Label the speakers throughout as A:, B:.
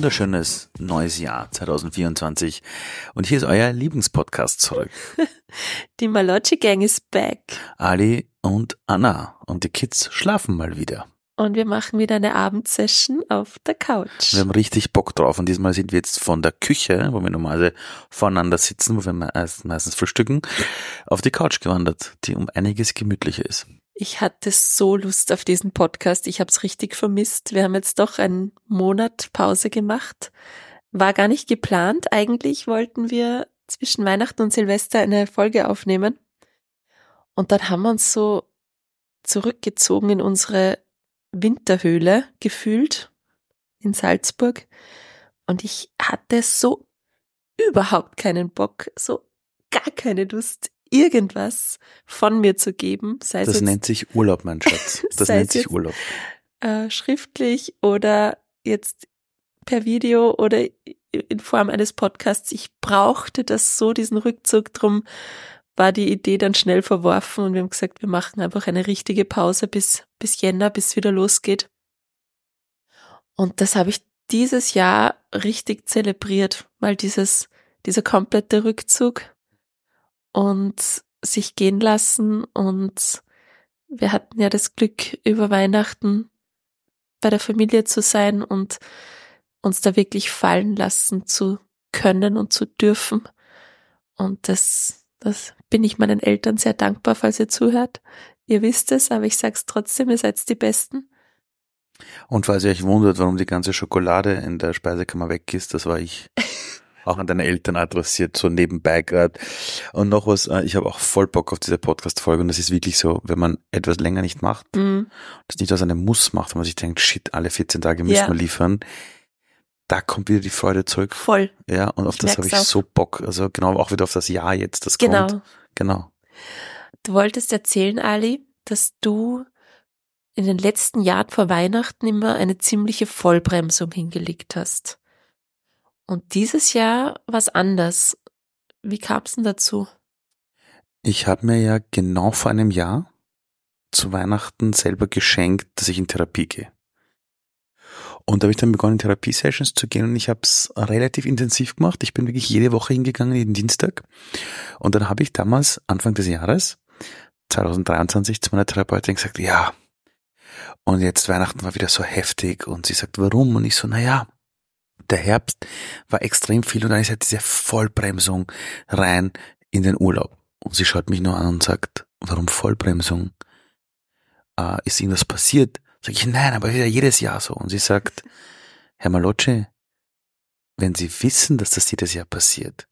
A: wunderschönes neues Jahr 2024 und hier ist euer Lieblingspodcast zurück.
B: Die Malocci Gang ist back.
A: Ali und Anna und die Kids schlafen mal wieder.
B: Und wir machen wieder eine Abendsession auf der Couch.
A: Wir haben richtig Bock drauf und diesmal sind wir jetzt von der Küche, wo wir normalerweise voneinander sitzen, wo wir meistens frühstücken, auf die Couch gewandert, die um einiges gemütlicher ist.
B: Ich hatte so Lust auf diesen Podcast. Ich habe es richtig vermisst. Wir haben jetzt doch einen Monat Pause gemacht. War gar nicht geplant. Eigentlich wollten wir zwischen Weihnachten und Silvester eine Folge aufnehmen. Und dann haben wir uns so zurückgezogen in unsere Winterhöhle gefühlt in Salzburg. Und ich hatte so überhaupt keinen Bock, so gar keine Lust, irgendwas von mir zu geben.
A: Sei das nennt sich Urlaub, mein Schatz. Das nennt sich Urlaub.
B: Äh, schriftlich oder jetzt per Video oder in Form eines Podcasts. Ich brauchte das so, diesen Rückzug. Drum war die Idee dann schnell verworfen und wir haben gesagt, wir machen einfach eine richtige Pause bis, bis Jänner, bis es wieder losgeht. Und das habe ich dieses Jahr richtig zelebriert, weil dieses, dieser komplette Rückzug und sich gehen lassen und wir hatten ja das Glück, über Weihnachten bei der Familie zu sein und uns da wirklich fallen lassen zu können und zu dürfen. Und das, das bin ich meinen Eltern sehr dankbar, falls ihr zuhört. Ihr wisst es, aber ich sag's trotzdem, ihr seid die Besten.
A: Und falls ihr euch wundert, warum die ganze Schokolade in der Speisekammer weg ist, das war ich. auch an deine Eltern adressiert, so nebenbei gerade. Und noch was, äh, ich habe auch voll Bock auf diese Podcast-Folge und das ist wirklich so, wenn man etwas länger nicht macht, mhm. das nicht aus einem Muss macht, wenn man sich denkt, shit, alle 14 Tage müssen ja. wir liefern, da kommt wieder die Freude zurück.
B: Voll.
A: Ja, und auf ich das habe ich auch. so Bock. Also genau, auch wieder auf das Jahr jetzt, das genau. kommt. Genau.
B: Du wolltest erzählen, Ali, dass du in den letzten Jahren vor Weihnachten immer eine ziemliche Vollbremsung hingelegt hast. Und dieses Jahr was anders. Wie kam es denn dazu?
A: Ich habe mir ja genau vor einem Jahr zu Weihnachten selber geschenkt, dass ich in Therapie gehe. Und da habe ich dann begonnen, in Therapiesessions zu gehen und ich habe es relativ intensiv gemacht. Ich bin wirklich jede Woche hingegangen, jeden Dienstag. Und dann habe ich damals, Anfang des Jahres, 2023, zu meiner Therapeutin gesagt, ja, und jetzt Weihnachten war wieder so heftig und sie sagt, warum? Und ich so, na ja, der Herbst war extrem viel und dann ist halt diese Vollbremsung rein in den Urlaub. Und sie schaut mich nur an und sagt, warum Vollbremsung? Äh, ist irgendwas passiert? Sag ich, nein, aber wieder jedes Jahr so. Und sie sagt, Herr Malocci, wenn Sie wissen, dass das jedes Jahr passiert,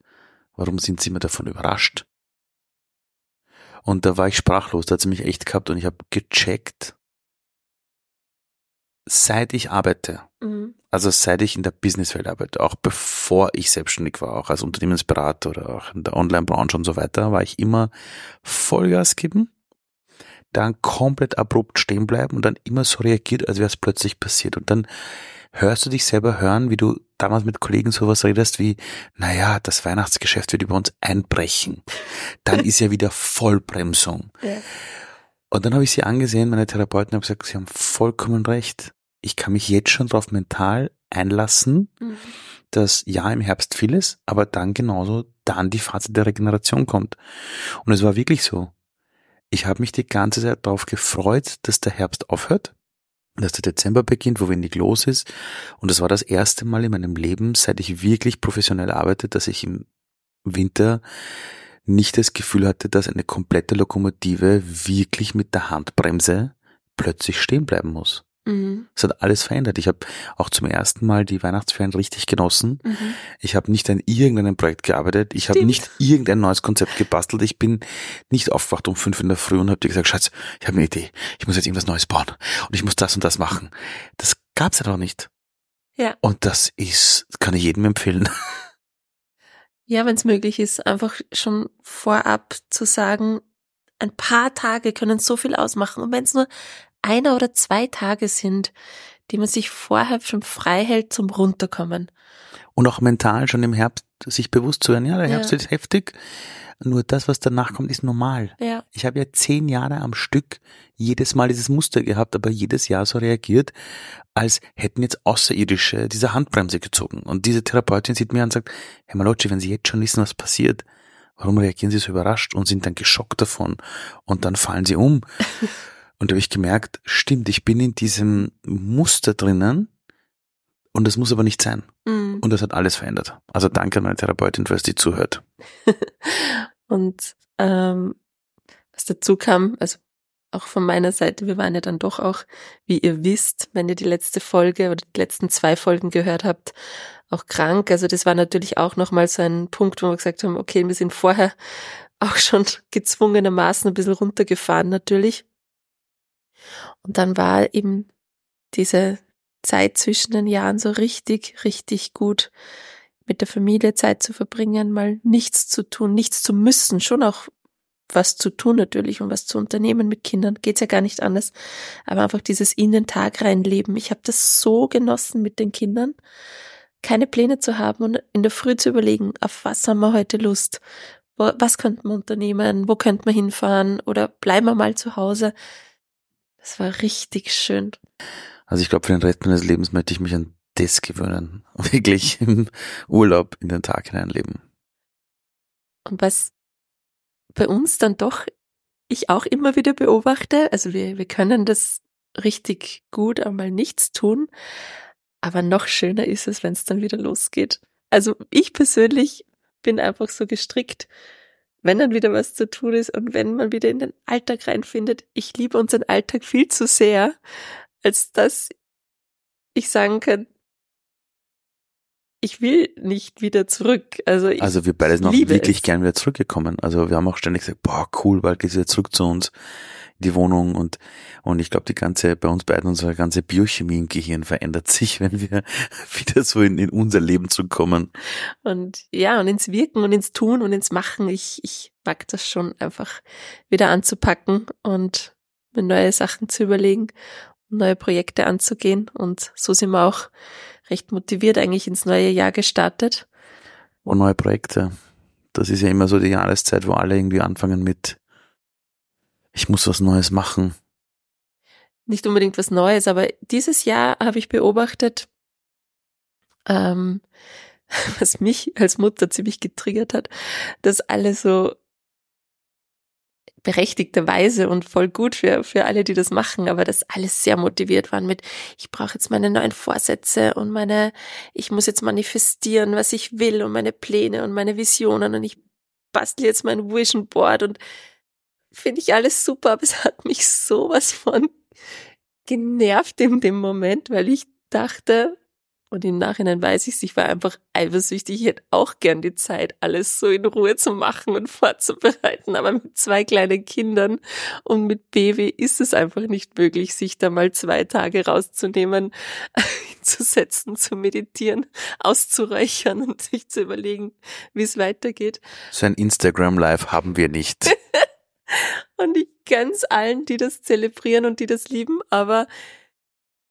A: warum sind Sie immer davon überrascht? Und da war ich sprachlos, da hat sie mich echt gehabt und ich habe gecheckt, seit ich arbeite, mhm. Also seit ich in der Businesswelt arbeite, auch bevor ich selbstständig war, auch als Unternehmensberater oder auch in der Online-Branche und so weiter, war ich immer Vollgas geben, dann komplett abrupt stehen bleiben und dann immer so reagiert, als wäre es plötzlich passiert. Und dann hörst du dich selber hören, wie du damals mit Kollegen sowas redest wie, naja, das Weihnachtsgeschäft wird über uns einbrechen. Dann ist ja wieder Vollbremsung. Ja. Und dann habe ich sie angesehen, meine Therapeuten haben gesagt, sie haben vollkommen recht ich kann mich jetzt schon darauf mental einlassen, mhm. dass ja im Herbst viel ist, aber dann genauso dann die Phase der Regeneration kommt. Und es war wirklich so. Ich habe mich die ganze Zeit darauf gefreut, dass der Herbst aufhört, dass der Dezember beginnt, wo wenig los ist. Und es war das erste Mal in meinem Leben, seit ich wirklich professionell arbeite, dass ich im Winter nicht das Gefühl hatte, dass eine komplette Lokomotive wirklich mit der Handbremse plötzlich stehen bleiben muss. Mhm. Es hat alles verändert. Ich habe auch zum ersten Mal die Weihnachtsferien richtig genossen. Mhm. Ich habe nicht an irgendeinem Projekt gearbeitet. Ich habe nicht irgendein neues Konzept gebastelt. Ich bin nicht aufgewacht um fünf in der Früh und habe dir gesagt, Schatz, ich habe eine Idee. Ich muss jetzt irgendwas Neues bauen und ich muss das und das machen. Das gab's ja doch nicht.
B: Ja.
A: Und das ist, kann ich jedem empfehlen.
B: Ja, wenn es möglich ist, einfach schon vorab zu sagen, ein paar Tage können so viel ausmachen. Und wenn es nur einer oder zwei Tage sind, die man sich vorher schon frei hält zum Runterkommen.
A: Und auch mental schon im Herbst sich bewusst zu werden, ja, der Herbst
B: Ja.
A: ist heftig, nur das, was danach kommt, ist normal.
B: Ja.
A: Ich habe ja zehn Jahre am Stück jedes Mal dieses Muster gehabt, aber jedes Jahr so reagiert, als hätten jetzt Außerirdische diese Handbremse gezogen. Und diese Therapeutin sieht mir an und sagt, Herr Malocci, wenn Sie jetzt schon wissen, was passiert, warum reagieren Sie so überrascht und sind dann geschockt davon und dann fallen Sie um? und da habe ich gemerkt, stimmt, ich bin in diesem Muster drinnen und das muss aber nicht sein.
B: Mhm.
A: Und das hat alles verändert. Also danke an meine Therapeutin, falls die zuhört.
B: Und ähm, was dazu kam, also auch von meiner Seite, wir waren ja dann doch auch, wie ihr wisst, wenn ihr die letzte Folge oder die letzten zwei Folgen gehört habt, auch krank. Also das war natürlich auch nochmal so ein Punkt, wo wir gesagt haben, okay, wir sind vorher auch schon gezwungenermaßen ein bisschen runtergefahren natürlich. Und dann war eben diese Zeit zwischen den Jahren so richtig, richtig gut mit der Familie Zeit zu verbringen, mal nichts zu tun, nichts zu müssen, schon auch was zu tun natürlich und was zu unternehmen mit Kindern, geht's ja gar nicht anders, aber einfach dieses in den Tag reinleben. Ich habe das so genossen mit den Kindern, keine Pläne zu haben und in der Früh zu überlegen, auf was haben wir heute Lust, was könnten wir unternehmen, wo könnten wir hinfahren oder bleiben wir mal zu Hause. Das war richtig schön.
A: Also ich glaube, für den Rest meines Lebens möchte ich mich an das gewöhnen. Wirklich im Urlaub in den Tag hineinleben.
B: Und was bei uns dann doch ich auch immer wieder beobachte, also wir, wir können das richtig gut einmal nichts tun, aber noch schöner ist es, wenn es dann wieder losgeht. Also ich persönlich bin einfach so gestrickt, wenn dann wieder was zu tun ist und wenn man wieder in den Alltag reinfindet. Ich liebe unseren Alltag viel zu sehr, als dass ich sagen kann, ich will nicht wieder zurück. Also ich
A: Also wir beide sind auch wirklich
B: es.
A: gern wieder zurückgekommen. Also wir haben auch ständig gesagt, boah, cool, bald geht's wieder zurück zu uns in die Wohnung und und ich glaube, die ganze bei uns beiden unsere ganze Biochemie im Gehirn verändert sich, wenn wir wieder so in, in unser Leben zurückkommen.
B: Und ja, und ins Wirken und ins Tun und ins Machen. Ich, ich mag das schon einfach wieder anzupacken und mir neue Sachen zu überlegen, neue Projekte anzugehen. Und so sind wir auch recht motiviert eigentlich ins neue Jahr gestartet.
A: Und neue Projekte. Das ist ja immer so die Jahreszeit, wo alle irgendwie anfangen mit ich muss was Neues machen.
B: Nicht unbedingt was Neues, aber dieses Jahr habe ich beobachtet, ähm, was mich als Mutter ziemlich getriggert hat, dass alle so berechtigterweise und voll gut für, für alle, die das machen, aber dass alle sehr motiviert waren mit, ich brauche jetzt meine neuen Vorsätze und meine, ich muss jetzt manifestieren, was ich will und meine Pläne und meine Visionen und ich bastel jetzt mein Vision Board und finde ich alles super, aber es hat mich sowas von genervt in dem Moment, weil ich dachte, und im Nachhinein weiß ich ich war einfach eifersüchtig. Ich hätte auch gern die Zeit, alles so in Ruhe zu machen und vorzubereiten. Aber mit zwei kleinen Kindern und mit Baby ist es einfach nicht möglich, sich da mal zwei Tage rauszunehmen, hinzusetzen, zu meditieren, auszuräuchern und sich zu überlegen, wie es weitergeht.
A: So ein Instagram Live haben wir nicht.
B: Und ich ganz allen, die das zelebrieren und die das lieben, aber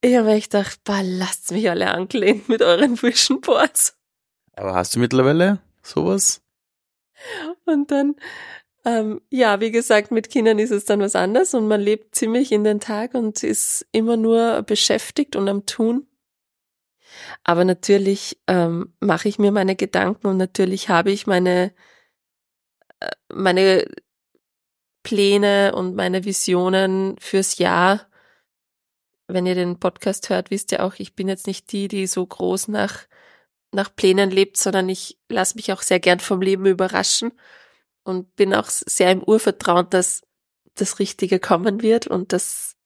B: ich habe echt gedacht, bah, lasst mich alle angelehnt mit euren Vision Boards.
A: Aber hast du mittlerweile sowas?
B: Und dann, ähm, ja, wie gesagt, mit Kindern ist es dann was anderes und man lebt ziemlich in den Tag und ist immer nur beschäftigt und am Tun. Aber natürlich ähm, mache ich mir meine Gedanken und natürlich habe ich meine, äh, meine Pläne und meine Visionen fürs Jahr. Wenn ihr den Podcast hört, wisst ihr auch, ich bin jetzt nicht die, die so groß nach, nach Plänen lebt, sondern ich lasse mich auch sehr gern vom Leben überraschen und bin auch sehr im Urvertrauen, dass das Richtige kommen wird und dass,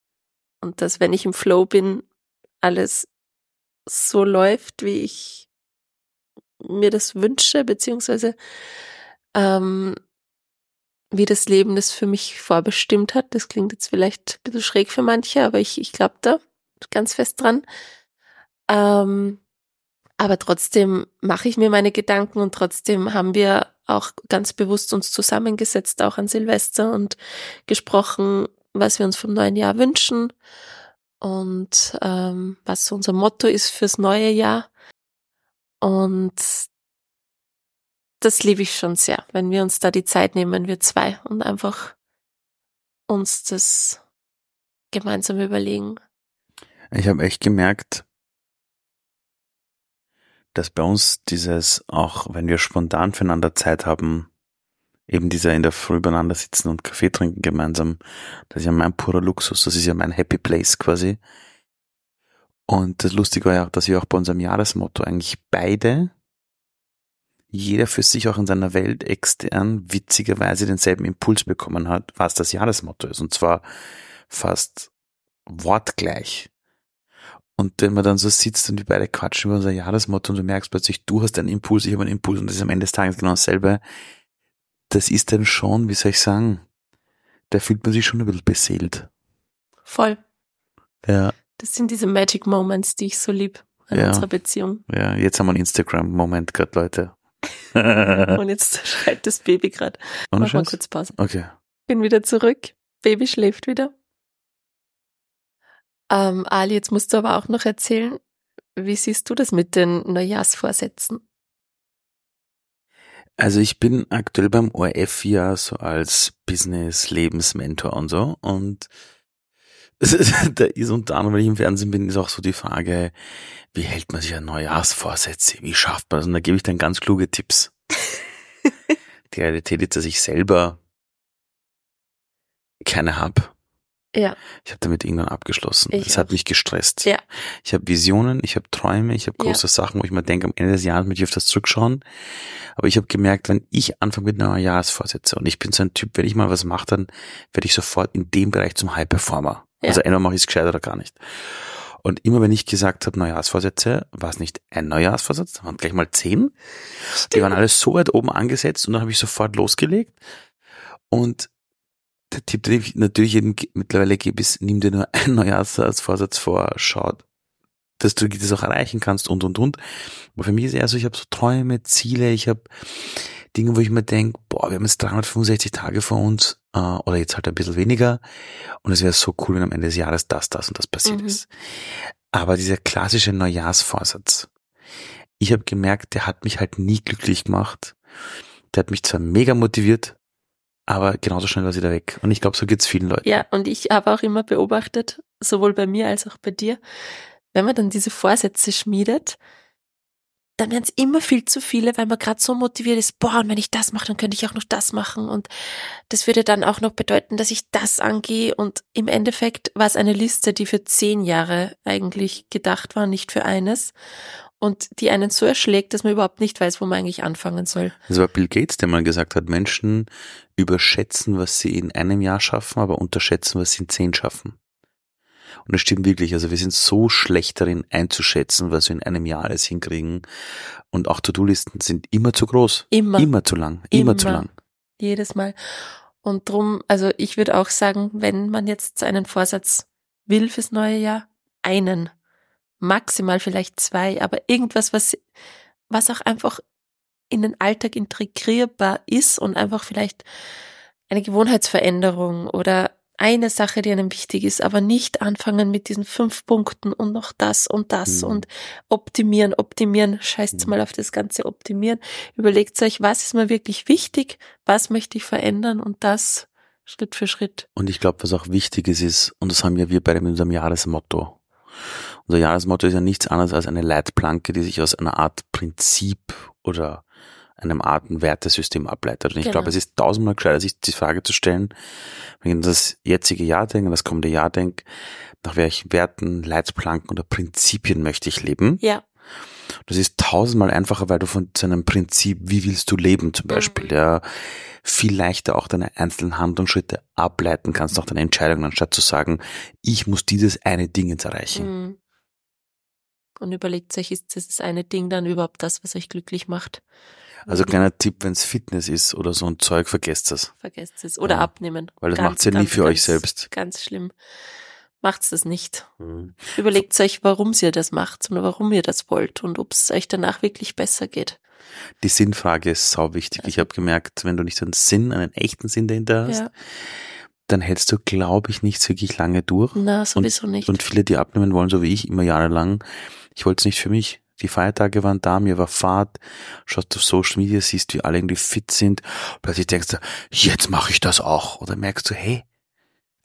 B: und dass, wenn ich im Flow bin, alles so läuft, wie ich mir das wünsche, beziehungsweise ähm, wie das Leben das für mich vorbestimmt hat. Das klingt jetzt vielleicht ein bisschen schräg für manche, aber ich, ich glaube da ganz fest dran. Ähm, aber trotzdem mache ich mir meine Gedanken und trotzdem haben wir auch ganz bewusst uns zusammengesetzt, auch an Silvester und gesprochen, was wir uns vom neuen Jahr wünschen und ähm, was unser Motto ist fürs neue Jahr. Und das liebe ich schon sehr, wenn wir uns da die Zeit nehmen, wir zwei, und einfach uns das gemeinsam überlegen.
A: Ich habe echt gemerkt, dass bei uns dieses, auch wenn wir spontan füreinander Zeit haben, eben dieser in der Früh beieinander sitzen und Kaffee trinken gemeinsam, das ist ja mein purer Luxus, das ist ja mein Happy Place quasi. Und das Lustige war ja auch, dass wir auch bei unserem Jahresmotto eigentlich beide, jeder für sich auch in seiner Welt extern witzigerweise denselben Impuls bekommen hat, was das Jahresmotto ist. Und zwar fast wortgleich. Und wenn man dann so sitzt und die beide quatschen über unser Jahresmotto und du merkst plötzlich, du hast einen Impuls, ich habe einen Impuls und das ist am Ende des Tages genau dasselbe, das ist dann schon, wie soll ich sagen, da fühlt man sich schon ein bisschen beseelt.
B: Voll.
A: Ja.
B: Das sind diese Magic Moments, die ich so lieb an ja. unserer Beziehung.
A: Ja, jetzt haben wir einen Instagram-Moment gerade, Leute.
B: und jetzt schreit das Baby gerade. Mach mal kurz Pause.
A: Okay.
B: Bin wieder zurück. Baby schläft wieder. Ähm, Ali, jetzt musst du aber auch noch erzählen, wie siehst du das mit den Neujahrsvorsätzen?
A: Also ich bin aktuell beim ORF ja so als Business-Lebensmentor und so und da ist unter anderem, wenn ich im Fernsehen bin, ist auch so die Frage, wie hält man sich an Neujahrsvorsätze? Wie schafft man das? Und da gebe ich dann ganz kluge Tipps. die Realität ist, dass ich selber keine hab.
B: Ja.
A: Ich habe damit irgendwann abgeschlossen. Es hat mich gestresst.
B: Ja.
A: Ich habe Visionen, ich habe Träume, ich habe große ja. Sachen, wo ich mir denke, am Ende des Jahres möchte ich auf das zurückschauen. Aber ich habe gemerkt, wenn ich anfange mit einer Jahresvorsätze und ich bin so ein Typ, wenn ich mal was mache, dann werde ich sofort in dem Bereich zum High Performer. Ja. Also entweder mache ich es gescheit oder gar nicht. Und immer wenn ich gesagt habe Neujahrsvorsätze, war es nicht ein Neujahrsvorsatz, waren gleich mal zehn. Stimmt. Die waren alles so weit oben angesetzt und dann habe ich sofort losgelegt. Und der Tipp, den ich natürlich jedem mittlerweile gebe, ist, nimm dir nur einen Neujahrsvorsatz vor, schau, dass du das auch erreichen kannst und und und. Aber für mich ist eher so, ich habe so Träume, Ziele, ich habe Dinge, wo ich mir denke, boah, wir haben jetzt 365 Tage vor uns äh, oder jetzt halt ein bisschen weniger und es wäre so cool, wenn am Ende des Jahres das, das und das passiert mhm. ist. Aber dieser klassische Neujahrsvorsatz, ich habe gemerkt, der hat mich halt nie glücklich gemacht. Der hat mich zwar mega motiviert, aber genauso schnell war sie da weg. Und ich glaube, so geht's vielen Leuten.
B: Ja, und ich habe auch immer beobachtet, sowohl bei mir als auch bei dir, wenn man dann diese Vorsätze schmiedet, dann werden es immer viel zu viele, weil man gerade so motiviert ist, boah, und wenn ich das mache, dann könnte ich auch noch das machen. Und das würde dann auch noch bedeuten, dass ich das angehe. Und im Endeffekt war es eine Liste, die für zehn Jahre eigentlich gedacht war, nicht für eines und die einen so erschlägt, dass man überhaupt nicht weiß, wo man eigentlich anfangen soll.
A: Das war Bill Gates, der mal gesagt hat, Menschen überschätzen, was sie in einem Jahr schaffen, aber unterschätzen, was sie in zehn schaffen. Und es stimmt wirklich, also wir sind so schlecht darin einzuschätzen, was wir in einem Jahr alles hinkriegen. Und auch To-Do-Listen sind immer zu groß.
B: Immer.
A: Immer zu lang. Immer, immer zu lang.
B: Jedes Mal. Und drum, also ich würde auch sagen, wenn man jetzt einen Vorsatz will fürs neue Jahr, einen maximal vielleicht zwei, aber irgendwas, was, was auch einfach in den Alltag integrierbar ist und einfach vielleicht eine Gewohnheitsveränderung oder eine Sache, die einem wichtig ist, aber nicht anfangen mit diesen fünf Punkten und noch das und das mhm. und optimieren, optimieren, scheißt mhm. mal auf das ganze Optimieren. Überlegt euch, was ist mir wirklich wichtig, was möchte ich verändern und das Schritt für Schritt.
A: Und ich glaube, was auch wichtig ist, ist, und das haben ja wir bei unserem Jahresmotto, unser Jahresmotto ist ja nichts anderes als eine Leitplanke, die sich aus einer Art Prinzip oder einem Art Wertesystem ableitet. Und ich genau. glaube, es ist tausendmal gescheiter, sich die Frage zu stellen, wenn ich das jetzige Jahr denke, das kommende Jahr denke, nach welchen Werten, Leitplanken oder Prinzipien möchte ich leben?
B: Ja.
A: Das ist tausendmal einfacher, weil du von seinem Prinzip, wie willst du leben zum Beispiel, mhm. ja, viel leichter auch deine einzelnen Handlungsschritte ableiten kannst, auch deine Entscheidungen, anstatt zu sagen, ich muss dieses eine Ding jetzt erreichen. Mhm
B: und überlegt euch, ist das eine Ding dann überhaupt das, was euch glücklich macht?
A: Also kleiner Tipp, wenn es Fitness ist oder so ein Zeug, vergesst es.
B: Vergesst es. Oder ja. abnehmen.
A: Weil das macht ihr nie für
B: ganz,
A: euch selbst.
B: Ganz schlimm. Macht's das nicht. Mhm. Überlegt euch, warum ihr das macht und warum ihr das wollt und ob es euch danach wirklich besser geht.
A: Die Sinnfrage ist sau wichtig. Ich habe gemerkt, wenn du nicht einen Sinn, einen echten Sinn dahinter hast, ja. dann hältst du, glaube ich, nicht wirklich lange durch.
B: Na, sowieso
A: und,
B: nicht.
A: Und viele, die abnehmen wollen, so wie ich, immer jahrelang, ich wollte es nicht für mich. Die Feiertage waren da, mir war Fahrt, schaust auf Social Media, siehst, wie alle irgendwie fit sind. Plötzlich denkst du, jetzt mache ich das auch. Oder merkst du, hey,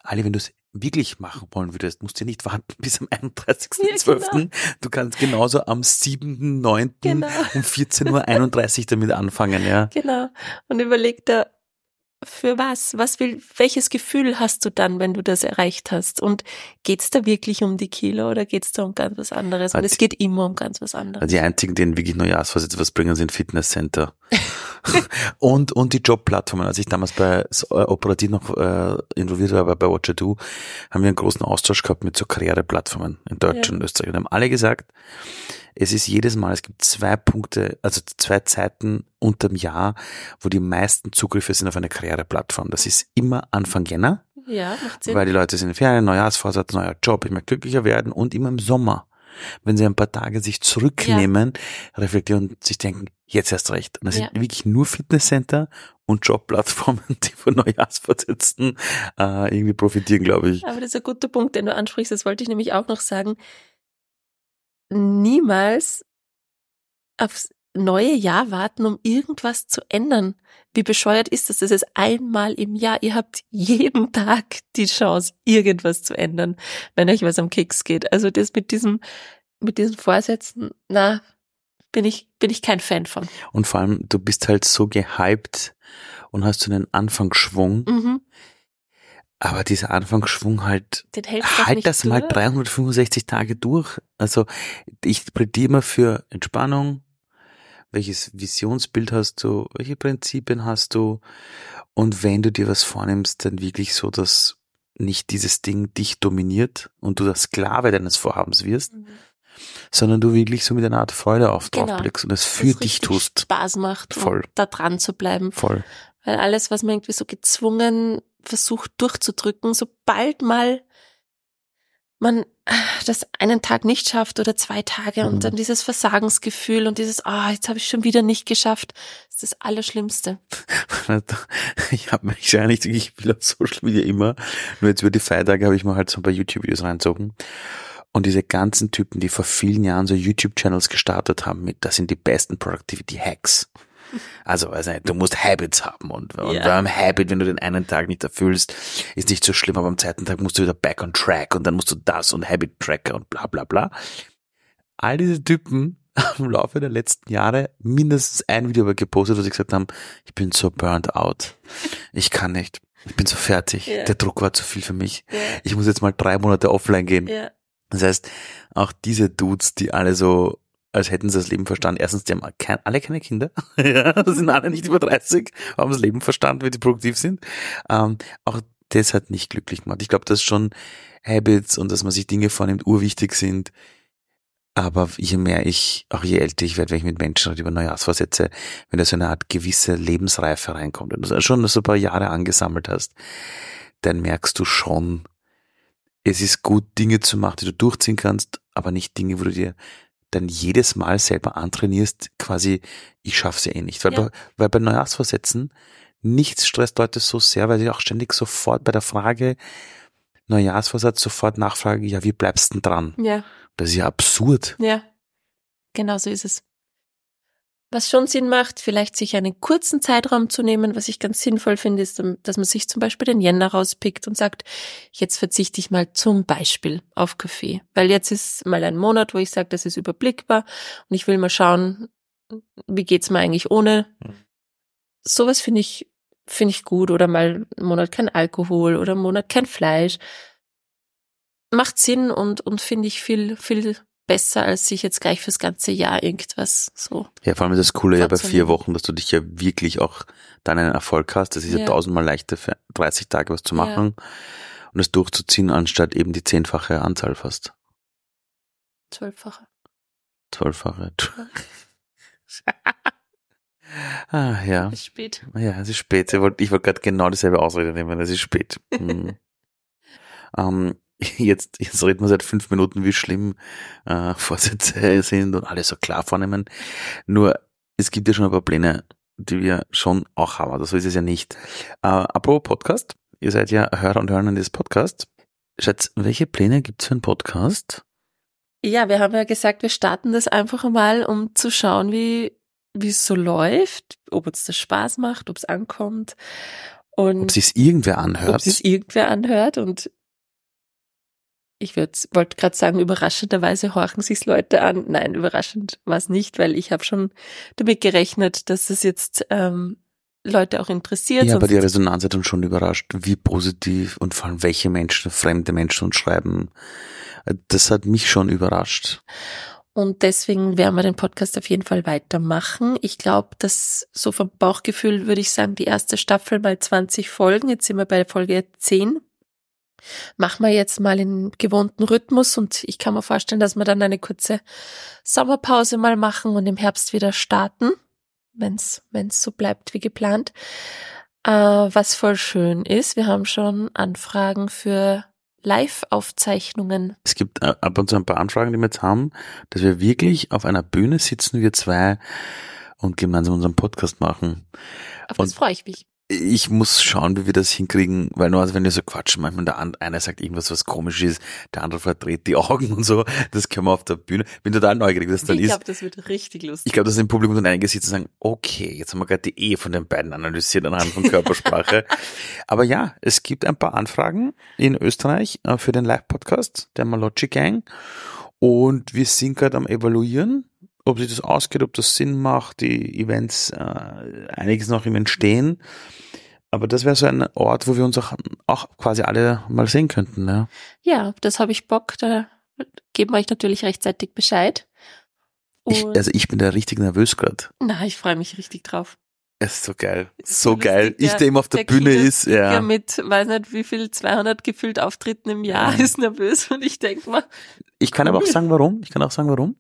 A: Ali, wenn du es wirklich machen wollen würdest, musst du nicht warten bis am 31.12. Ja, genau. Du kannst genauso am 7.9. Genau. um 14.31 Uhr damit anfangen, ja.
B: Genau. Und überleg da, für was? Was will, welches Gefühl hast du dann, wenn du das erreicht hast? Und geht's da wirklich um die Kilo oder geht's da um ganz was anderes? Und es geht immer um ganz was anderes.
A: Die einzigen, denen wirklich Neujahrsvorsätze was bringen, sind Fitnesscenter. und, und die Jobplattformen. Als ich damals bei äh, operativ noch äh, involviert war bei Watcher Do, haben wir einen großen Austausch gehabt mit so Karriereplattformen in Deutschland ja. und Österreich und haben alle gesagt, es ist jedes Mal, es gibt zwei Punkte, also zwei Zeiten unterm Jahr, wo die meisten Zugriffe sind auf eine Karriereplattform. Das ist immer Anfang Jänner.
B: Ja, macht Sinn.
A: Weil die Leute sind in Ferien, Neujahrsvorsatz, neuer Job, ich möchte glücklicher werden und immer im Sommer. Wenn sie ein paar Tage sich zurücknehmen, ja. reflektieren und sich denken, jetzt erst recht. Und das ja. sind wirklich nur Fitnesscenter und Jobplattformen, die von Neujahrsvorsätzen äh, irgendwie profitieren, glaube ich.
B: Aber das ist ein guter Punkt, den du ansprichst. Das wollte ich nämlich auch noch sagen niemals aufs neue Jahr warten, um irgendwas zu ändern. Wie bescheuert ist das? Das ist einmal im Jahr. Ihr habt jeden Tag die Chance, irgendwas zu ändern, wenn euch was am Keks geht. Also das mit diesem, mit diesen Vorsätzen, na, bin ich, bin ich kein Fan von.
A: Und vor allem, du bist halt so gehypt und hast so einen Anfangsschwung. Mhm. Aber dieser Anfangsschwung halt, halt das durch. mal 365 Tage durch. Also ich plädiere immer für Entspannung. Welches Visionsbild hast du? Welche Prinzipien hast du? Und wenn du dir was vornimmst, dann wirklich so, dass nicht dieses Ding dich dominiert und du der Sklave deines Vorhabens wirst, mhm. sondern du wirklich so mit einer Art Freude auf genau. draufblickst und es für das dich tust.
B: Spaß macht,
A: Voll.
B: da dran zu bleiben.
A: Voll.
B: Weil alles, was man irgendwie so gezwungen versucht durchzudrücken, sobald mal man das einen Tag nicht schafft oder zwei Tage mhm. und dann dieses Versagensgefühl und dieses, ah, oh, jetzt habe ich schon wieder nicht geschafft, ist das Allerschlimmste.
A: Ich habe mich ja nicht, ich will auf Social Media immer, nur jetzt über die Feiertage habe ich mal halt so ein paar YouTube-Videos reinzogen. Und diese ganzen Typen, die vor vielen Jahren so YouTube-Channels gestartet haben mit, das sind die besten Productivity-Hacks. Also, also du musst Habits haben und, und ja. beim Habit, wenn du den einen Tag nicht erfüllst, ist nicht so schlimm, aber am zweiten Tag musst du wieder back on track und dann musst du das und Habit Tracker und bla bla bla. All diese Typen haben im Laufe der letzten Jahre mindestens ein Video gepostet, wo sie gesagt haben, ich bin so burnt out. Ich kann nicht. Ich bin so fertig. Yeah. Der Druck war zu viel für mich. Yeah. Ich muss jetzt mal drei Monate offline gehen. Yeah. Das heißt, auch diese Dudes, die alle so als hätten sie das Leben verstanden. Erstens, die haben kein, alle keine Kinder, ja, sind alle nicht über 30, haben das Leben verstanden, wie sie produktiv sind. Ähm, auch das hat nicht glücklich gemacht. Ich glaube, dass schon Habits und dass man sich Dinge vornimmt, urwichtig sind. Aber je mehr ich, auch je älter ich werde, wenn ich mit Menschen über Neujahrsvorsätze, wenn da so eine Art gewisse Lebensreife reinkommt und du schon so ein paar Jahre angesammelt hast, dann merkst du schon, es ist gut, Dinge zu machen, die du durchziehen kannst, aber nicht Dinge, wo du dir dann jedes Mal selber antrainierst, quasi, ich schaff's ja eh nicht. Weil, ja. bei, weil bei Neujahrsvorsätzen, nichts stresst Leute so sehr, weil sie auch ständig sofort bei der Frage, Neujahrsvorsatz sofort nachfragen, ja, wie bleibst du denn dran?
B: Ja.
A: Das ist ja absurd.
B: Ja. Genau so ist es. Was schon Sinn macht, vielleicht sich einen kurzen Zeitraum zu nehmen, was ich ganz sinnvoll finde, ist, dass man sich zum Beispiel den Jänner rauspickt und sagt, jetzt verzichte ich mal zum Beispiel auf Kaffee. Weil jetzt ist mal ein Monat, wo ich sage, das ist überblickbar und ich will mal schauen, wie geht's mir eigentlich ohne. Sowas finde ich, finde ich gut. Oder mal einen Monat kein Alkohol oder einen Monat kein Fleisch. Macht Sinn und, und finde ich viel, viel besser, als sich jetzt gleich fürs ganze Jahr irgendwas so.
A: Ja, vor allem ist das Coole ja bei vier Wochen, dass du dich ja wirklich auch dann einen Erfolg hast. Das ist ja, ja tausendmal leichter für 30 Tage was zu machen ja. und es durchzuziehen, anstatt eben die zehnfache Anzahl fast.
B: Zwölffache.
A: Zwölffache. ah, ja.
B: Es ist spät.
A: Ja, es ist spät. Ich wollte, ich wollte gerade genau dieselbe Ausrede nehmen. Es ist spät. Hm. ähm, jetzt, jetzt reden wir seit fünf Minuten, wie schlimm äh, Vorsätze sind und alles so klar vornehmen. Nur, es gibt ja schon ein paar Pläne, die wir schon auch haben. Also so ist es ja nicht. Äh, apropos Podcast, ihr seid ja Hörer und Hörerinnen des Podcasts. Schatz, welche Pläne gibt's für einen Podcast?
B: Ja, wir haben ja gesagt, wir starten das einfach mal, um zu schauen, wie wie es so läuft, ob uns das Spaß macht, ob es ankommt und
A: ob es irgendwer anhört. Ob
B: es irgendwer anhört und ich wollte gerade sagen, überraschenderweise horchen sich's Leute an. Nein, überraschend war es nicht, weil ich habe schon damit gerechnet, dass es jetzt ähm, Leute auch interessiert.
A: Ja, aber die Resonanz hat uns schon überrascht, wie positiv und vor allem welche Menschen, fremde Menschen uns schreiben. Das hat mich schon überrascht.
B: Und deswegen werden wir den Podcast auf jeden Fall weitermachen. Ich glaube, dass so vom Bauchgefühl würde ich sagen, die erste Staffel mal 20 Folgen. Jetzt sind wir bei Folge 10 machen wir jetzt mal in gewohnten Rhythmus und ich kann mir vorstellen, dass wir dann eine kurze Sommerpause mal machen und im Herbst wieder starten, wenn's wenn's so bleibt wie geplant. Äh, was voll schön ist, wir haben schon Anfragen für Live-Aufzeichnungen.
A: Es gibt äh, ab und zu ein paar Anfragen, die wir jetzt haben, dass wir wirklich auf einer Bühne sitzen, wir zwei, und gemeinsam unseren Podcast machen.
B: Auf das freue ich mich
A: ich muss schauen, wie wir das hinkriegen, weil nur also wenn wir so quatschen, manchmal der eine sagt irgendwas, was komisch ist, der andere verdreht die Augen und so, das können wir auf der Bühne. Bin total neugierig, wie das dann
B: ich
A: ist.
B: Ich glaube, das wird richtig lustig.
A: Ich glaube, dass im Publikum dann einige sitzen und sagen, okay, jetzt haben wir gerade die Ehe von den beiden analysiert anhand von Körpersprache. Aber ja, es gibt ein paar Anfragen in Österreich äh, für den Live-Podcast der Malochi Gang und wir sind gerade am evaluieren, ob sich das ausgeht, ob das Sinn macht, die Events, äh, einiges noch im Entstehen. Aber das wäre so ein Ort, wo wir uns auch, auch quasi alle mal sehen könnten. Ja,
B: ja das habe ich Bock. Da geben wir euch natürlich rechtzeitig Bescheid.
A: Ich, also ich bin da richtig nervös gerade.
B: Na, ich freue mich richtig drauf.
A: Es ist so geil. So, so geil. ich, der immer auf der, der Bühne ist, ja.
B: Mit, weiß nicht, wie viel, 200 gefüllt Auftritten im Jahr ja. ist nervös und ich denke mal.
A: Ich kann aber auch sagen, warum. Ich kann auch sagen, warum.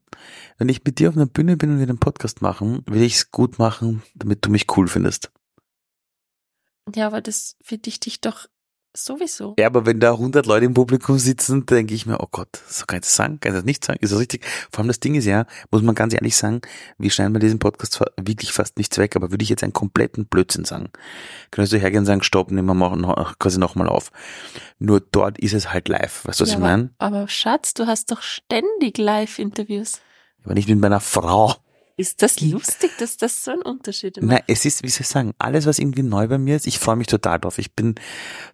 A: Wenn ich mit dir auf einer Bühne bin und wir den Podcast machen, will ich es gut machen, damit du mich cool findest.
B: Ja, aber das finde ich dich doch Sowieso.
A: Ja, aber wenn da 100 Leute im Publikum sitzen, denke ich mir, oh Gott, so kann ich das sagen? Kann ich das nicht sagen? Ist das richtig? Vor allem das Ding ist ja, muss man ganz ehrlich sagen, wir schneiden bei diesem Podcast zwar wirklich fast nichts weg, aber würde ich jetzt einen kompletten Blödsinn sagen, könntest du hergehen und sagen, stopp, nehmen wir mal, quasi nochmal auf. Nur dort ist es halt live, weißt du, was ja, ich meine?
B: Aber Schatz, du hast doch ständig Live-Interviews.
A: Aber nicht mit meiner Frau.
B: Ist das lustig, dass das so ein Unterschied ist?
A: Nein, es ist, wie soll ich sagen, alles, was irgendwie neu bei mir ist, ich freue mich total drauf. Ich bin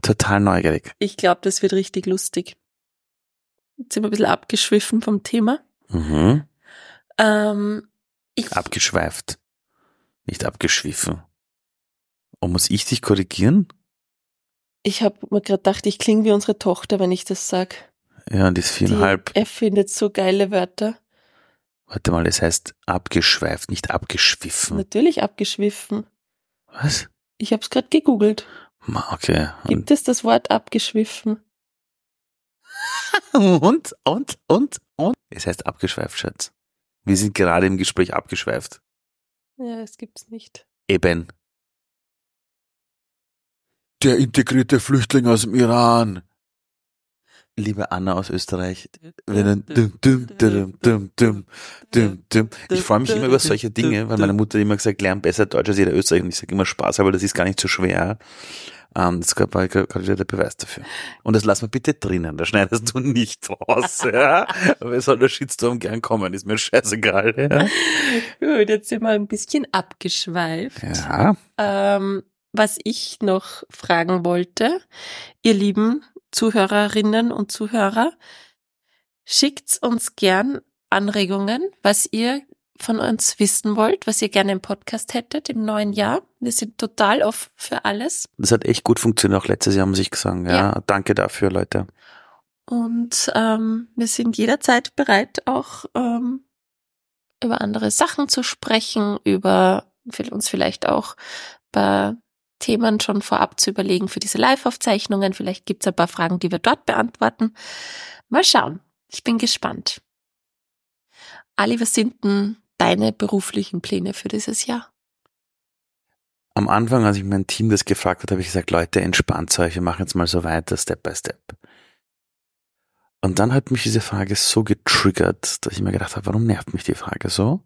A: total neugierig.
B: Ich glaube, das wird richtig lustig. Jetzt sind wir ein bisschen abgeschwiffen vom Thema.
A: Mhm.
B: Ähm,
A: ich Abgeschweift. Nicht abgeschwiffen. Und muss ich dich korrigieren?
B: Ich habe mir gerade gedacht, ich klinge wie unsere Tochter, wenn ich das sag.
A: Ja, und die ist viereinhalb.
B: Die erfindet so geile Wörter.
A: Warte mal, das heißt abgeschweift, nicht abgeschwiffen.
B: Natürlich abgeschwiffen.
A: Was?
B: Ich habe es gerade gegoogelt.
A: Okay.
B: Gibt es das Wort abgeschwiffen?
A: und, und, und, und? Es heißt abgeschweift, Schatz. Wir sind gerade im Gespräch abgeschweift.
B: Ja, es gibt's nicht.
A: Eben. Der integrierte Flüchtling aus dem Iran liebe Anna aus Österreich, ich freue mich immer über solche Dinge, weil meine Mutter immer gesagt, lern besser Deutsch als jeder Österreicher. Und ich sage immer Spaß, aber das ist gar nicht so schwer. Um, das war gerade wieder der Beweis dafür. Und das lass mal bitte drinnen, da schneidest du nicht raus. ja? Aber es soll der Shitstorm gern kommen, ist mir scheißegal. Ja?
B: Gut, jetzt sind wir ein bisschen abgeschweift.
A: Ja.
B: Ähm, was ich noch fragen wollte, ihr Lieben, Zuhörerinnen und Zuhörer, schickt uns gern Anregungen, was ihr von uns wissen wollt, was ihr gerne im Podcast hättet im neuen Jahr. Wir sind total offen für alles.
A: Das hat echt gut funktioniert, auch letztes Jahr muss ich sagen. Ja, ja. danke dafür, Leute.
B: Und ähm, wir sind jederzeit bereit, auch ähm, über andere Sachen zu sprechen, über uns vielleicht auch bei Themen schon vorab zu überlegen für diese Live-Aufzeichnungen. Vielleicht gibt es ein paar Fragen, die wir dort beantworten. Mal schauen. Ich bin gespannt. Ali, was sind denn deine beruflichen Pläne für dieses Jahr?
A: Am Anfang, als ich mein Team das gefragt hat, habe ich gesagt, Leute, entspannt euch, wir machen jetzt mal so weiter, Step by Step. Und dann hat mich diese Frage so getriggert, dass ich mir gedacht habe, warum nervt mich die Frage so?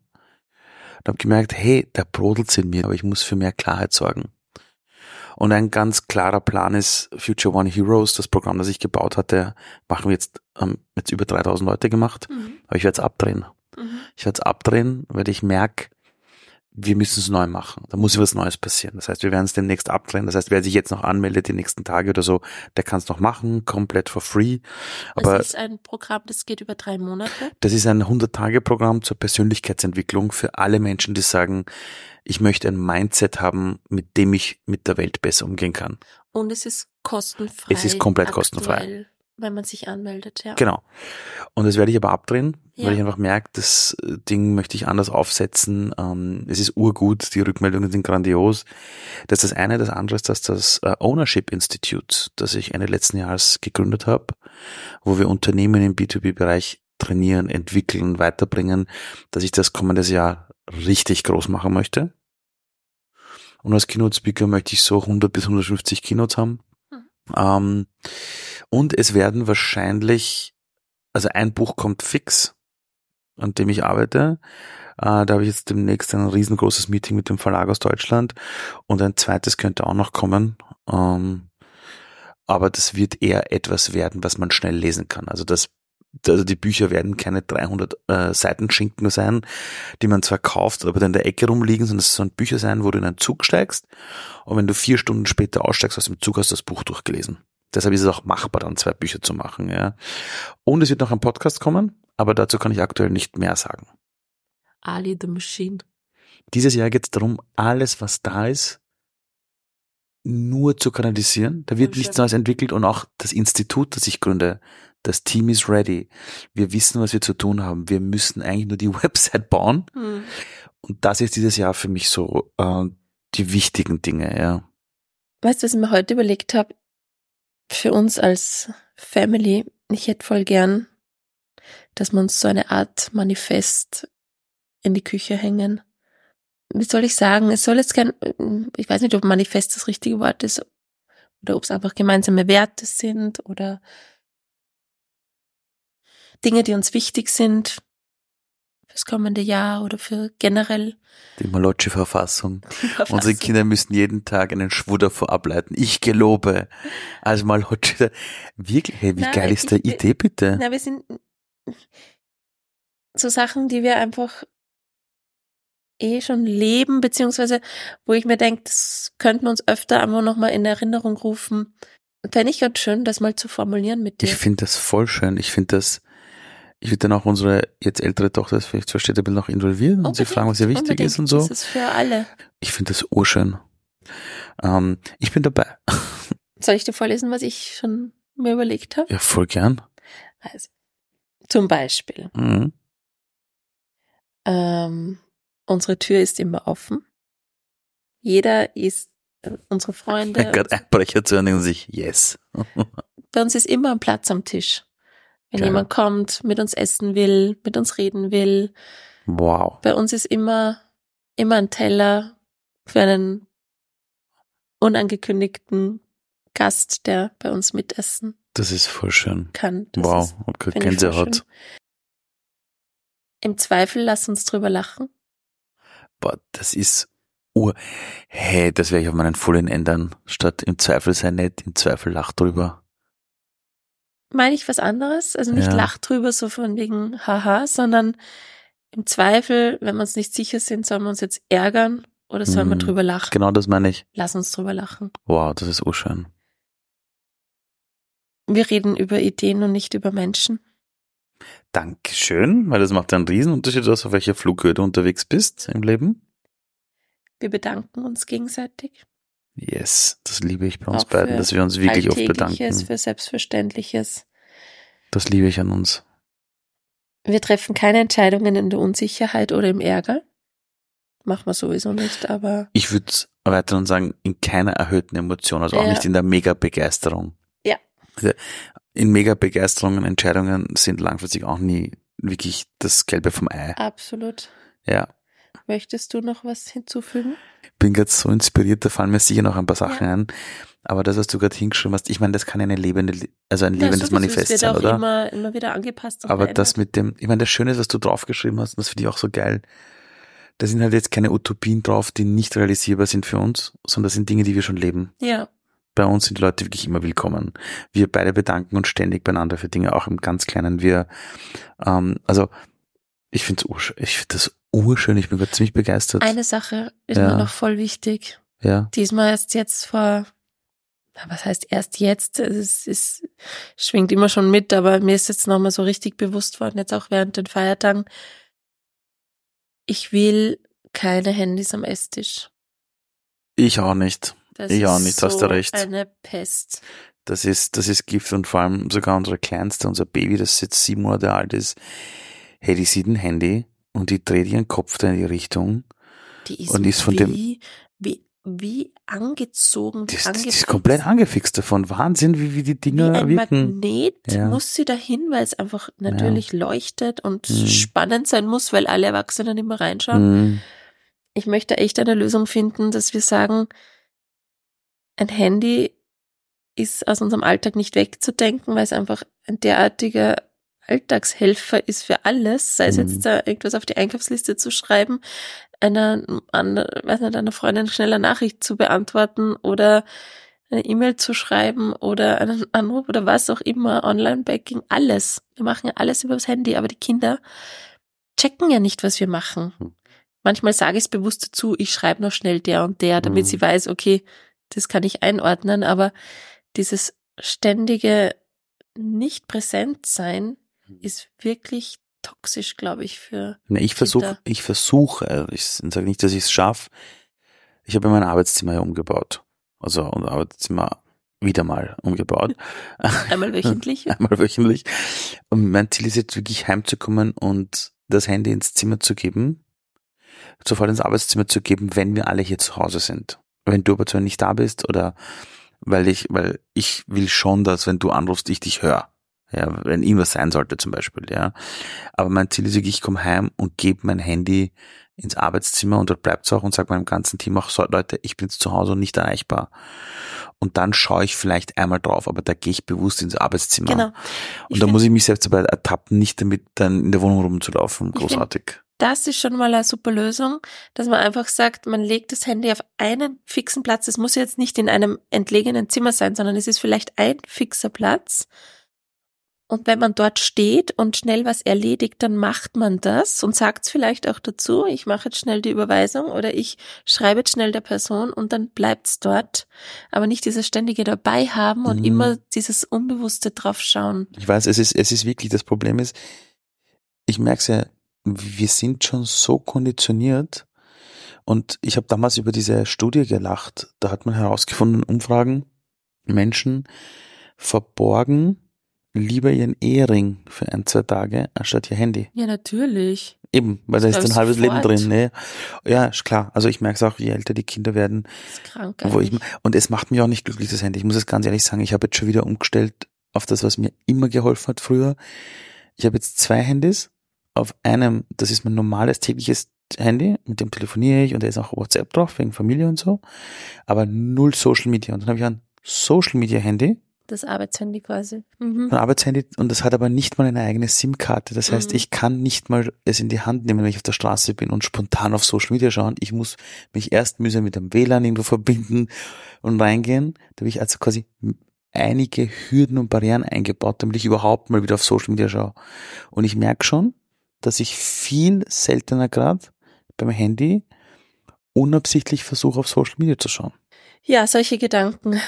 A: Und habe gemerkt, hey, der brodelt in mir, aber ich muss für mehr Klarheit sorgen. Und ein ganz klarer Plan ist Future One Heroes, das Programm, das ich gebaut hatte, machen wir jetzt, ähm, jetzt über 3000 Leute gemacht, mhm. aber ich werde es abdrehen. Mhm. Ich werde es abdrehen, weil ich merke, wir müssen es neu machen. Da muss was Neues passieren. Das heißt, wir werden es demnächst abdrehen. Das heißt, wer sich jetzt noch anmeldet, die nächsten Tage oder so, der kann es noch machen, komplett for free.
B: Aber das ist ein Programm, das geht über drei Monate.
A: Das ist ein 100-Tage-Programm zur Persönlichkeitsentwicklung für alle Menschen, die sagen, ich möchte ein Mindset haben, mit dem ich mit der Welt besser umgehen kann.
B: Und es ist kostenfrei.
A: Es ist komplett aktuell. kostenfrei
B: wenn man sich anmeldet, ja.
A: Genau. Und das werde ich aber abdrehen, ja. weil ich einfach merke, das Ding möchte ich anders aufsetzen. Ähm, es ist urgut, die Rückmeldungen sind grandios. Das ist das eine. Das andere ist, dass das äh, Ownership Institute, das ich Ende letzten Jahres gegründet habe, wo wir Unternehmen im B2B-Bereich trainieren, entwickeln, weiterbringen, dass ich das kommendes Jahr richtig groß machen möchte. Und als Keynote-Speaker möchte ich so 100 bis 150 Keynotes haben. Hm. Ähm, und es werden wahrscheinlich, also ein Buch kommt fix, an dem ich arbeite. Äh, da habe ich jetzt demnächst ein riesengroßes Meeting mit dem Verlag aus Deutschland und ein zweites könnte auch noch kommen. Ähm, aber das wird eher etwas werden, was man schnell lesen kann. Also das also die Bücher werden keine 300 äh, Seitenschinken sein, die man zwar kauft, aber dann in der Ecke rumliegen, sondern es sollen Bücher sein, wo du in einen Zug steigst und wenn du vier Stunden später aussteigst aus dem Zug, hast du das Buch durchgelesen. Deshalb ist es auch machbar, dann zwei Bücher zu machen. Ja. Und es wird noch ein Podcast kommen, aber dazu kann ich aktuell nicht mehr sagen.
B: Ali the Machine.
A: Dieses Jahr geht es darum, alles, was da ist, nur zu kanalisieren. Da wird nichts Neues entwickelt und auch das Institut, das ich gründe, das Team ist ready. Wir wissen, was wir zu tun haben. Wir müssen eigentlich nur die Website bauen. Hm. Und das ist dieses Jahr für mich so äh, die wichtigen Dinge, ja.
B: Weißt du, was ich mir heute überlegt habe? Für uns als Family, ich hätte voll gern, dass wir uns so eine Art Manifest in die Küche hängen. Wie soll ich sagen? Es soll jetzt kein, ich weiß nicht, ob Manifest das richtige Wort ist oder ob es einfach gemeinsame Werte sind oder Dinge, die uns wichtig sind, fürs kommende Jahr oder für generell.
A: Die Malocci Verfassung. Unsere Kinder müssen jeden Tag einen Schwur davor ableiten. Ich gelobe. Also Malocci, wirklich, hey, wie na, geil ist der Idee bitte?
B: Na, wir sind so Sachen, die wir einfach eh schon leben, beziehungsweise wo ich mir denke, das könnten wir uns öfter einfach nochmal in Erinnerung rufen. Fände ich ganz schön, das mal zu formulieren mit dir.
A: Ich finde das voll schön. Ich finde das, ich würde dann auch unsere jetzt ältere Tochter vielleicht zur Städte noch involvieren und sie fragen, was ihr wichtig unbedingt. ist und so. Das
B: ist für alle.
A: Ich finde das urschön. Ähm, ich bin dabei.
B: Soll ich dir vorlesen, was ich schon mir überlegt habe?
A: Ja, voll gern.
B: Also, zum Beispiel. Mhm. Ähm, unsere Tür ist immer offen. Jeder ist, äh, unsere Freunde.
A: Gerade Einbrecher zu und sich, yes.
B: Bei uns ist immer ein Platz am Tisch. Wenn Geil. jemand kommt, mit uns essen will, mit uns reden will.
A: Wow.
B: Bei uns ist immer, immer ein Teller für einen unangekündigten Gast, der bei uns mitessen
A: Das ist voll schön.
B: Kann.
A: Das wow, okay, Gänsehaut.
B: Im Zweifel lass uns drüber lachen.
A: Boah, das ist ur. Hey, das werde ich auf meinen Folien ändern. Statt im Zweifel sei nett, im Zweifel lach drüber
B: meine ich was anderes. Also nicht ja. lacht drüber so von wegen haha, sondern im Zweifel, wenn wir uns nicht sicher sind, sollen wir uns jetzt ärgern oder sollen mhm. wir drüber lachen?
A: Genau das meine ich.
B: Lass uns drüber lachen.
A: Wow, das ist urschön.
B: Wir reden über Ideen und nicht über Menschen.
A: Dankeschön, weil das macht einen Riesenunterschied aus, auf welcher Flughöhe du unterwegs bist im Leben.
B: Wir bedanken uns gegenseitig.
A: Yes, das liebe ich bei uns beiden, dass wir uns wirklich oft bedanken.
B: Für Selbstverständliches.
A: Das liebe ich an uns.
B: Wir treffen keine Entscheidungen in der Unsicherheit oder im Ärger. Machen wir sowieso nicht, aber.
A: Ich würde weiter und sagen, in keiner erhöhten Emotion, also auch ja. nicht in der Mega-Begeisterung.
B: Ja.
A: Also in Mega-Begeisterungen, Entscheidungen sind langfristig auch nie wirklich das Gelbe vom Ei.
B: Absolut.
A: Ja.
B: Möchtest du noch was hinzufügen?
A: Bin gerade so inspiriert, da fallen mir sicher noch ein paar Sachen ja. ein. Aber das, was du gerade hingeschrieben hast, ich meine, das kann ja eine lebende, also ein lebendes ja, Manifest sein, oder?
B: Immer, immer wieder angepasst.
A: Aber verändert. das mit dem, ich meine, das Schöne ist, was du draufgeschrieben hast, und das finde ich auch so geil. da sind halt jetzt keine Utopien drauf, die nicht realisierbar sind für uns, sondern das sind Dinge, die wir schon leben.
B: Ja.
A: Bei uns sind die Leute wirklich immer willkommen. Wir beide bedanken uns ständig beieinander für Dinge, auch im ganz Kleinen. Wir, ähm, also ich finde ich find das urschön, ich bin gerade ziemlich begeistert.
B: Eine Sache ist ja. mir noch voll wichtig.
A: Ja.
B: Diesmal erst jetzt vor, was heißt erst jetzt? Es ist, schwingt immer schon mit, aber mir ist jetzt nochmal so richtig bewusst worden, jetzt auch während den Feiertagen. Ich will keine Handys am Esstisch.
A: Ich auch nicht. Das ich auch nicht, so hast du recht.
B: Eine Pest.
A: Das ist, das ist Gift und vor allem sogar unsere Kleinste, unser Baby, das jetzt sieben Monate alt ist, hey, die sieht ein Handy und die dreht ihren Kopf da in die Richtung.
B: Die ist, und ist von wie, dem, wie, wie angezogen.
A: Die ist, die ist komplett angefixt davon. Wahnsinn, wie, wie die Dinger wie ein wirken.
B: Magnet ja. muss sie dahin, weil es einfach natürlich ja. leuchtet und mhm. spannend sein muss, weil alle Erwachsenen immer reinschauen. Mhm. Ich möchte echt eine Lösung finden, dass wir sagen, ein Handy ist aus unserem Alltag nicht wegzudenken, weil es einfach ein derartiger Alltagshelfer ist für alles, sei es jetzt mhm. da irgendwas auf die Einkaufsliste zu schreiben, einer, einer, weiß nicht, einer Freundin schneller Nachricht zu beantworten oder eine E-Mail zu schreiben oder einen Anruf oder was auch immer, Online-Banking, alles. Wir machen ja alles übers Handy, aber die Kinder checken ja nicht, was wir machen. Hm. Manchmal sage ich es bewusst dazu, ich schreibe noch schnell der und der, damit mhm. sie weiß, okay, das kann ich einordnen, aber dieses ständige nicht präsent sein. Ist wirklich toxisch, glaube ich, für.
A: Na, ich versuche, ich versuche, ich sage nicht, dass ich es schaffe. Ich habe mein Arbeitszimmer ja umgebaut. Also unser Arbeitszimmer wieder mal umgebaut.
B: Einmal wöchentlich?
A: Einmal wöchentlich. Und mein Ziel ist jetzt wirklich heimzukommen und das Handy ins Zimmer zu geben, sofort ins Arbeitszimmer zu geben, wenn wir alle hier zu Hause sind wenn du aber zwar nicht da bist oder weil ich, weil ich will schon, dass wenn du anrufst, ich dich höre. Ja, wenn irgendwas sein sollte zum Beispiel, ja. Aber mein Ziel ist wirklich, ich komme heim und gebe mein Handy ins Arbeitszimmer und dort bleibt es auch und sage meinem ganzen Team auch so, Leute, ich bin jetzt zu Hause und nicht erreichbar. Und dann schaue ich vielleicht einmal drauf, aber da gehe ich bewusst ins Arbeitszimmer. Genau. Und da muss ich mich selbst dabei ertappen, nicht damit dann in der Wohnung rumzulaufen. Großartig
B: das ist schon mal eine super Lösung, dass man einfach sagt, man legt das Handy auf einen fixen Platz. Es muss jetzt nicht in einem entlegenen Zimmer sein, sondern es ist vielleicht ein fixer Platz. Und wenn man dort steht und schnell was erledigt, dann macht man das und sagt es vielleicht auch dazu, ich mache jetzt schnell die Überweisung oder ich schreibe jetzt schnell der Person und dann bleibt's dort. Aber nicht dieses ständige dabei haben und mhm. immer dieses Unbewusste draufschauen.
A: Ich weiß, es ist, es ist wirklich, das Problem ist, ich merke es ja wir sind schon so konditioniert. Und ich habe damals über diese Studie gelacht. Da hat man herausgefunden, Umfragen, Menschen verborgen lieber ihren Ehering für ein, zwei Tage anstatt ihr Handy.
B: Ja, natürlich.
A: Eben, weil da ist ein halbes sofort. Leben drin. Ne? Ja, ist klar. Also ich merke es auch, je älter die Kinder werden.
B: Das ist krank
A: wo ich, und es macht mich auch nicht glücklich, das Handy. Ich muss es ganz ehrlich sagen, ich habe jetzt schon wieder umgestellt auf das, was mir immer geholfen hat früher. Ich habe jetzt zwei Handys auf einem, das ist mein normales tägliches Handy, mit dem telefoniere ich und da ist auch WhatsApp drauf, wegen Familie und so, aber null Social Media. Und dann habe ich ein Social Media Handy.
B: Das Arbeitshandy quasi. Mhm.
A: Ein Arbeitshandy und das hat aber nicht mal eine eigene SIM-Karte. Das heißt, mhm. ich kann nicht mal es in die Hand nehmen, wenn ich auf der Straße bin und spontan auf Social Media schauen. Ich muss mich erst mühsam mit dem WLAN irgendwo verbinden und reingehen. Da habe ich also quasi einige Hürden und Barrieren eingebaut, damit ich überhaupt mal wieder auf Social Media schaue. Und ich merke schon, dass ich viel seltener gerade beim Handy unabsichtlich versuche, auf Social Media zu schauen.
B: Ja, solche Gedanken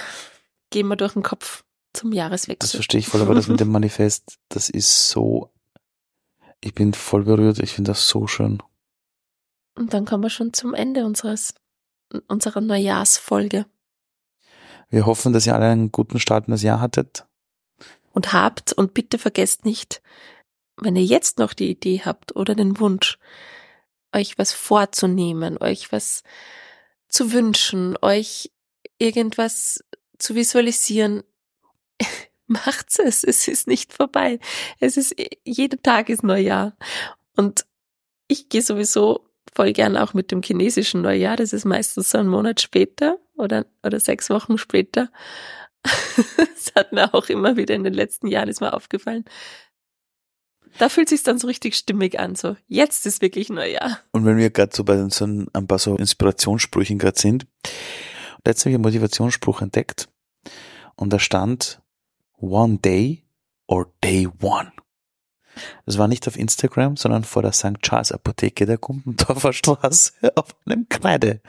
B: gehen mir durch den Kopf zum Jahreswechsel.
A: Das verstehe ich voll, aber das mit dem Manifest, das ist so, ich bin voll berührt, ich finde das so schön.
B: Und dann kommen wir schon zum Ende unseres, unserer Neujahrsfolge.
A: Wir hoffen, dass ihr alle einen guten Start in das Jahr hattet.
B: Und habt, und bitte vergesst nicht, wenn ihr jetzt noch die Idee habt oder den Wunsch, euch was vorzunehmen, euch was zu wünschen, euch irgendwas zu visualisieren, macht's es. Es ist nicht vorbei. Es ist, jeden Tag ist Neujahr. Und ich gehe sowieso voll gern auch mit dem chinesischen Neujahr. Das ist meistens so ein Monat später oder, oder sechs Wochen später. das hat mir auch immer wieder in den letzten Jahren ist mir aufgefallen Da fühlt sich dann so richtig stimmig an, so jetzt ist wirklich Neujahr.
A: Und wenn wir gerade so bei so ein paar so Inspirationssprüchen gerade sind, letztens habe ich einen Motivationsspruch entdeckt und da stand One Day or Day One. Das war nicht auf Instagram, sondern vor der St. Charles Apotheke der Gumpendorfer Straße auf einem Kreideschild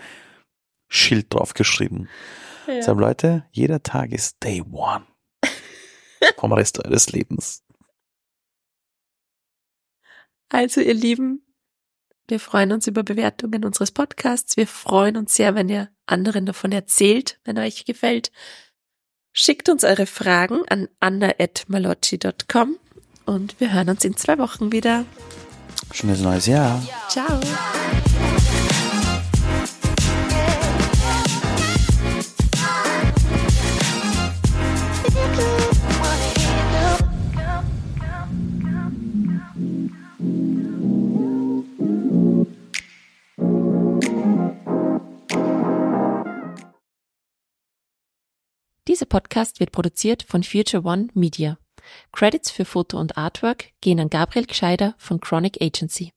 A: draufgeschrieben. Ja. Deshalb Leute, jeder Tag ist Day One vom Rest eures Lebens.
B: Also ihr Lieben, wir freuen uns über Bewertungen unseres Podcasts. Wir freuen uns sehr, wenn ihr anderen davon erzählt, wenn euch gefällt. Schickt uns eure Fragen an anna.malocci.com und wir hören uns in zwei Wochen wieder.
A: Schönes neues Jahr.
B: Ciao. Dieser Podcast wird produziert von Future One Media. Credits für Foto und Artwork gehen an Gabriel Gscheider von Chronic Agency.